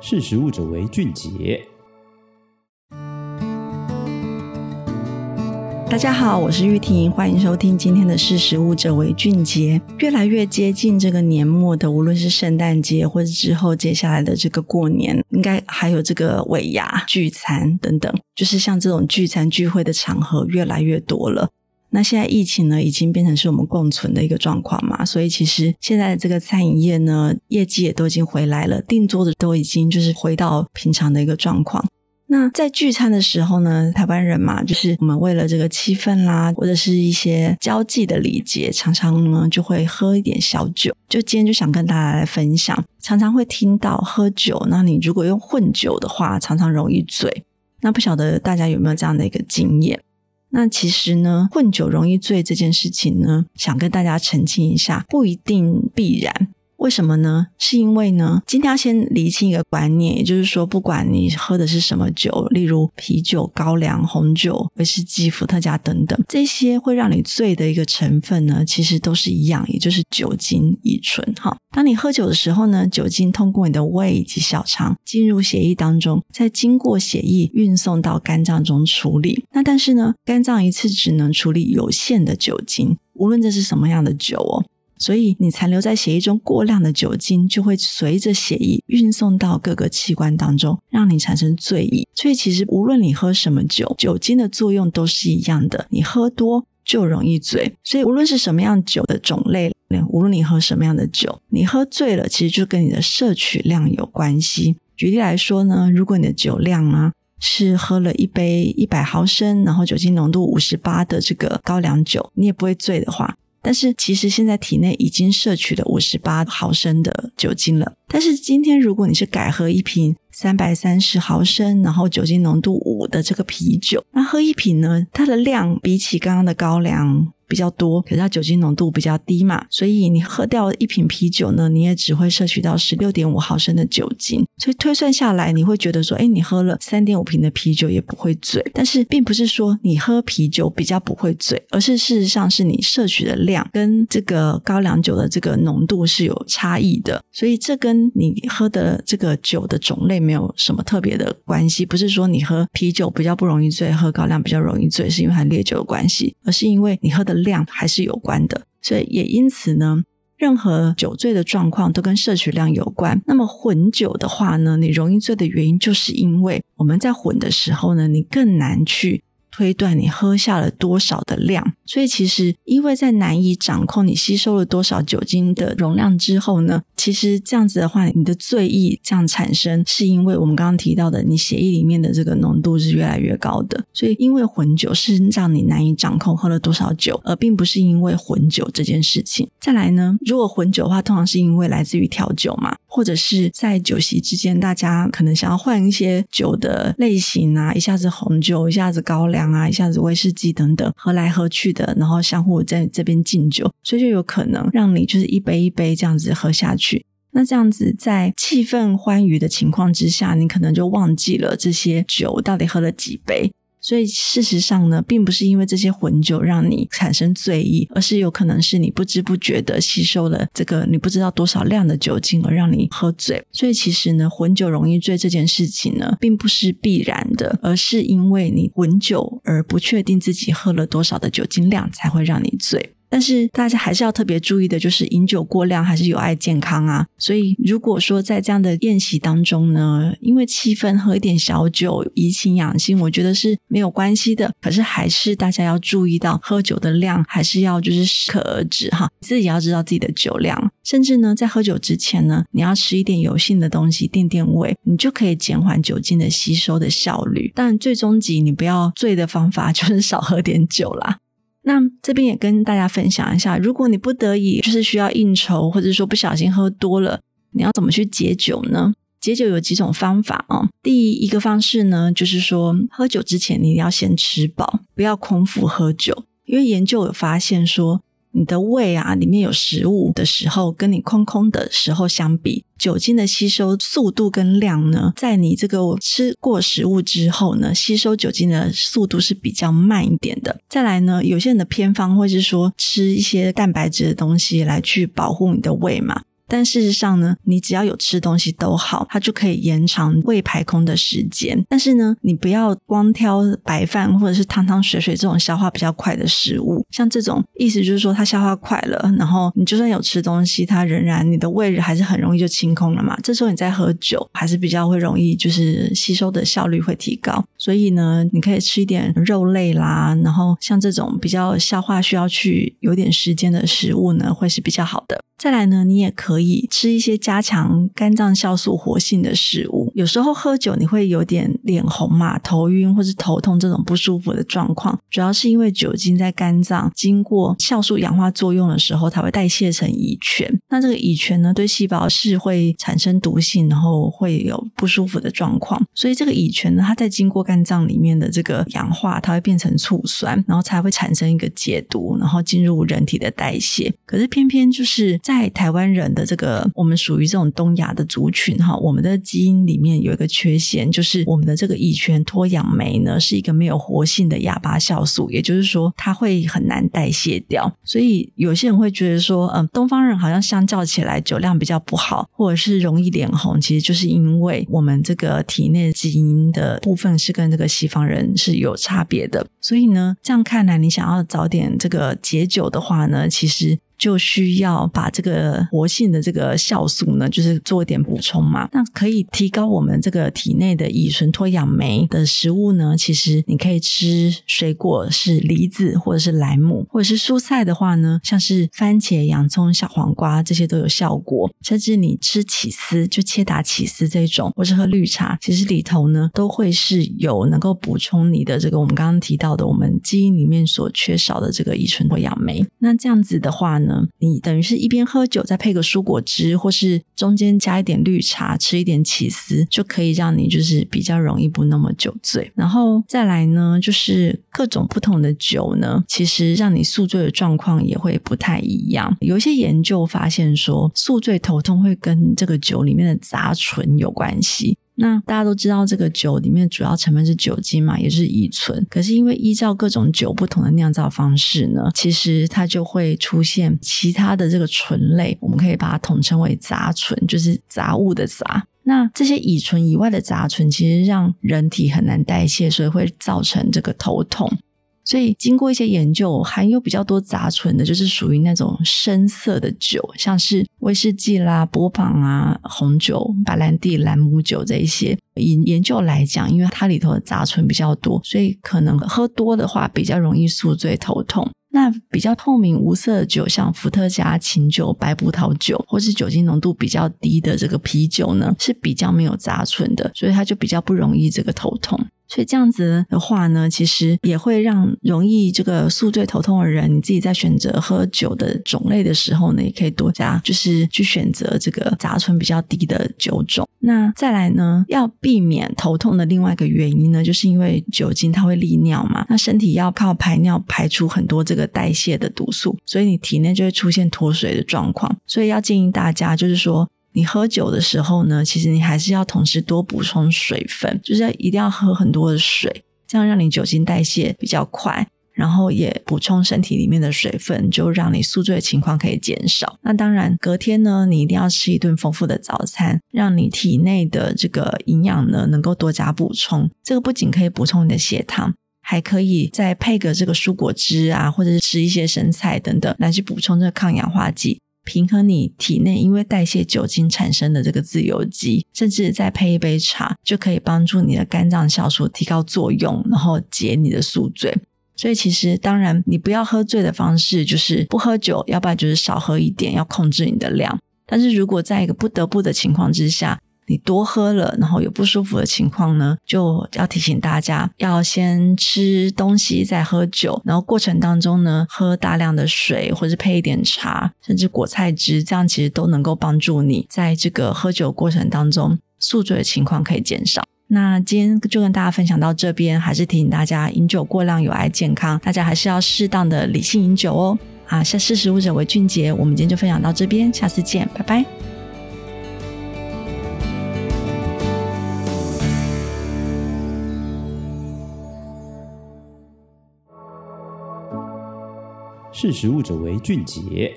识食物者为俊杰。大家好，我是玉婷，欢迎收听今天的“识食物者为俊杰”。越来越接近这个年末的，无论是圣诞节，或者之后接下来的这个过年，应该还有这个尾牙聚餐等等，就是像这种聚餐聚会的场合越来越多了。那现在疫情呢，已经变成是我们共存的一个状况嘛，所以其实现在这个餐饮业呢，业绩也都已经回来了，订桌的都已经就是回到平常的一个状况。那在聚餐的时候呢，台湾人嘛，就是我们为了这个气氛啦，或者是一些交际的礼节，常常呢就会喝一点小酒。就今天就想跟大家来分享，常常会听到喝酒，那你如果用混酒的话，常常容易醉。那不晓得大家有没有这样的一个经验？那其实呢，混酒容易醉这件事情呢，想跟大家澄清一下，不一定必然。为什么呢？是因为呢，今天要先厘清一个观念，也就是说，不管你喝的是什么酒，例如啤酒、高粱、红酒、威士忌、伏特加等等，这些会让你醉的一个成分呢，其实都是一样，也就是酒精乙醇。哈，当你喝酒的时候呢，酒精通过你的胃以及小肠进入血液当中，再经过血液运送到肝脏中处理。那但是呢，肝脏一次只能处理有限的酒精，无论这是什么样的酒哦。所以，你残留在血液中过量的酒精，就会随着血液运送到各个器官当中，让你产生醉意。所以，其实无论你喝什么酒，酒精的作用都是一样的。你喝多就容易醉。所以，无论是什么样酒的种类，无论你喝什么样的酒，你喝醉了，其实就跟你的摄取量有关系。举例来说呢，如果你的酒量啊是喝了一杯一百毫升，然后酒精浓度五十八的这个高粱酒，你也不会醉的话。但是其实现在体内已经摄取了五十八毫升的酒精了。但是今天如果你是改喝一瓶三百三十毫升，然后酒精浓度五的这个啤酒，那喝一瓶呢，它的量比起刚刚的高粱比较多，可是它酒精浓度比较低嘛，所以你喝掉一瓶啤酒呢，你也只会摄取到十六点五毫升的酒精，所以推算下来，你会觉得说，哎，你喝了三点五瓶的啤酒也不会醉。但是并不是说你喝啤酒比较不会醉，而是事实上是你摄取的量跟这个高粱酒的这个浓度是有差异的，所以这跟你喝的这个酒的种类没有什么特别的关系，不是说你喝啤酒比较不容易醉，喝高粱比较容易醉，是因为它烈酒的关系，而是因为你喝的。量还是有关的，所以也因此呢，任何酒醉的状况都跟摄取量有关。那么混酒的话呢，你容易醉的原因，就是因为我们在混的时候呢，你更难去。推断你喝下了多少的量，所以其实因为在难以掌控你吸收了多少酒精的容量之后呢，其实这样子的话，你的醉意这样产生，是因为我们刚刚提到的，你血液里面的这个浓度是越来越高的，所以因为混酒是让你难以掌控喝了多少酒，而并不是因为混酒这件事情。再来呢，如果混酒的话，通常是因为来自于调酒嘛，或者是在酒席之间，大家可能想要换一些酒的类型啊，一下子红酒，一下子高粱。啊，一下子威士忌等等，喝来喝去的，然后相互在这边敬酒，所以就有可能让你就是一杯一杯这样子喝下去。那这样子在气氛欢愉的情况之下，你可能就忘记了这些酒到底喝了几杯。所以事实上呢，并不是因为这些混酒让你产生醉意，而是有可能是你不知不觉的吸收了这个你不知道多少量的酒精而让你喝醉。所以其实呢，混酒容易醉这件事情呢，并不是必然的，而是因为你混酒而不确定自己喝了多少的酒精量才会让你醉。但是大家还是要特别注意的，就是饮酒过量还是有碍健康啊。所以如果说在这样的宴席当中呢，因为气氛喝一点小酒怡情养性，我觉得是没有关系的。可是还是大家要注意到喝酒的量，还是要就是适可而止哈。自己要知道自己的酒量，甚至呢，在喝酒之前呢，你要吃一点油性的东西垫垫胃，你就可以减缓酒精的吸收的效率。但最终极你不要醉的方法 就是少喝点酒啦。那这边也跟大家分享一下，如果你不得已就是需要应酬，或者说不小心喝多了，你要怎么去解酒呢？解酒有几种方法啊、哦。第一个方式呢，就是说喝酒之前你要先吃饱，不要空腹喝酒，因为研究有发现说。你的胃啊，里面有食物的时候，跟你空空的时候相比，酒精的吸收速度跟量呢，在你这个吃过食物之后呢，吸收酒精的速度是比较慢一点的。再来呢，有些人的偏方会是说吃一些蛋白质的东西来去保护你的胃嘛。但事实上呢，你只要有吃东西都好，它就可以延长胃排空的时间。但是呢，你不要光挑白饭或者是汤汤水水这种消化比较快的食物，像这种意思就是说它消化快了，然后你就算有吃东西，它仍然你的胃还是很容易就清空了嘛。这时候你再喝酒，还是比较会容易就是吸收的效率会提高。所以呢，你可以吃一点肉类啦，然后像这种比较消化需要去有点时间的食物呢，会是比较好的。再来呢，你也可可以吃一些加强肝脏酵素活性的食物。有时候喝酒你会有点脸红嘛，头晕或是头痛这种不舒服的状况，主要是因为酒精在肝脏经过酵素氧化作用的时候，它会代谢成乙醛。那这个乙醛呢，对细胞是会产生毒性，然后会有不舒服的状况。所以这个乙醛呢，它在经过肝脏里面的这个氧化，它会变成醋酸，然后才会产生一个解毒，然后进入人体的代谢。可是偏偏就是。在台湾人的这个，我们属于这种东亚的族群哈，我们的基因里面有一个缺陷，就是我们的这个乙醛脱氧酶呢是一个没有活性的哑巴酵素，也就是说它会很难代谢掉。所以有些人会觉得说，嗯，东方人好像相较起来酒量比较不好，或者是容易脸红，其实就是因为我们这个体内基因的部分是跟这个西方人是有差别的。所以呢，这样看来，你想要早点这个解酒的话呢，其实。就需要把这个活性的这个酵素呢，就是做一点补充嘛。那可以提高我们这个体内的乙醇脱氧酶的食物呢，其实你可以吃水果，是梨子或者是莱姆，或者是蔬菜的话呢，像是番茄、洋葱、小黄瓜这些都有效果。甚至你吃起司，就切达起司这种，或是喝绿茶，其实里头呢都会是有能够补充你的这个我们刚刚提到的我们基因里面所缺少的这个乙醇脱氧酶。那这样子的话呢，你等于是一边喝酒，再配个蔬果汁，或是中间加一点绿茶，吃一点起司，就可以让你就是比较容易不那么酒醉。然后再来呢，就是各种不同的酒呢，其实让你宿醉的状况也会不太一样。有一些研究发现说，宿醉头痛会跟这个酒里面的杂醇有关系。那大家都知道，这个酒里面主要成分是酒精嘛，也是乙醇。可是因为依照各种酒不同的酿造方式呢，其实它就会出现其他的这个醇类，我们可以把它统称为杂醇，就是杂物的杂。那这些乙醇以外的杂醇，其实让人体很难代谢，所以会造成这个头痛。所以，经过一些研究，含有比较多杂醇的，就是属于那种深色的酒，像是威士忌啦、波旁啊、红酒、白兰地、兰姆酒这一些。以研究来讲，因为它里头的杂醇比较多，所以可能喝多的话比较容易宿醉头痛。那比较透明无色的酒，像伏特加、琴酒、白葡萄酒，或是酒精浓度比较低的这个啤酒呢，是比较没有杂醇的，所以它就比较不容易这个头痛。所以这样子的话呢，其实也会让容易这个宿醉头痛的人，你自己在选择喝酒的种类的时候呢，也可以多加，就是去选择这个杂醇比较低的酒种。那再来呢，要避免头痛的另外一个原因呢，就是因为酒精它会利尿嘛，那身体要靠排尿排出很多这个代谢的毒素，所以你体内就会出现脱水的状况。所以要建议大家，就是说。你喝酒的时候呢，其实你还是要同时多补充水分，就是要一定要喝很多的水，这样让你酒精代谢比较快，然后也补充身体里面的水分，就让你宿醉的情况可以减少。那当然，隔天呢，你一定要吃一顿丰富的早餐，让你体内的这个营养呢能够多加补充。这个不仅可以补充你的血糖，还可以再配个这个蔬果汁啊，或者是吃一些生菜等等，来去补充这个抗氧化剂。平衡你体内因为代谢酒精产生的这个自由基，甚至再配一杯茶，就可以帮助你的肝脏消除提高作用，然后解你的宿醉。所以其实当然，你不要喝醉的方式就是不喝酒，要不然就是少喝一点，要控制你的量。但是如果在一个不得不的情况之下，你多喝了，然后有不舒服的情况呢，就要提醒大家，要先吃东西再喝酒，然后过程当中呢，喝大量的水，或者配一点茶，甚至果菜汁，这样其实都能够帮助你在这个喝酒过程当中宿醉的情况可以减少。那今天就跟大家分享到这边，还是提醒大家，饮酒过量有碍健康，大家还是要适当的理性饮酒哦。啊，下识食物者为俊杰，我们今天就分享到这边，下次见，拜拜。识时务者为俊杰。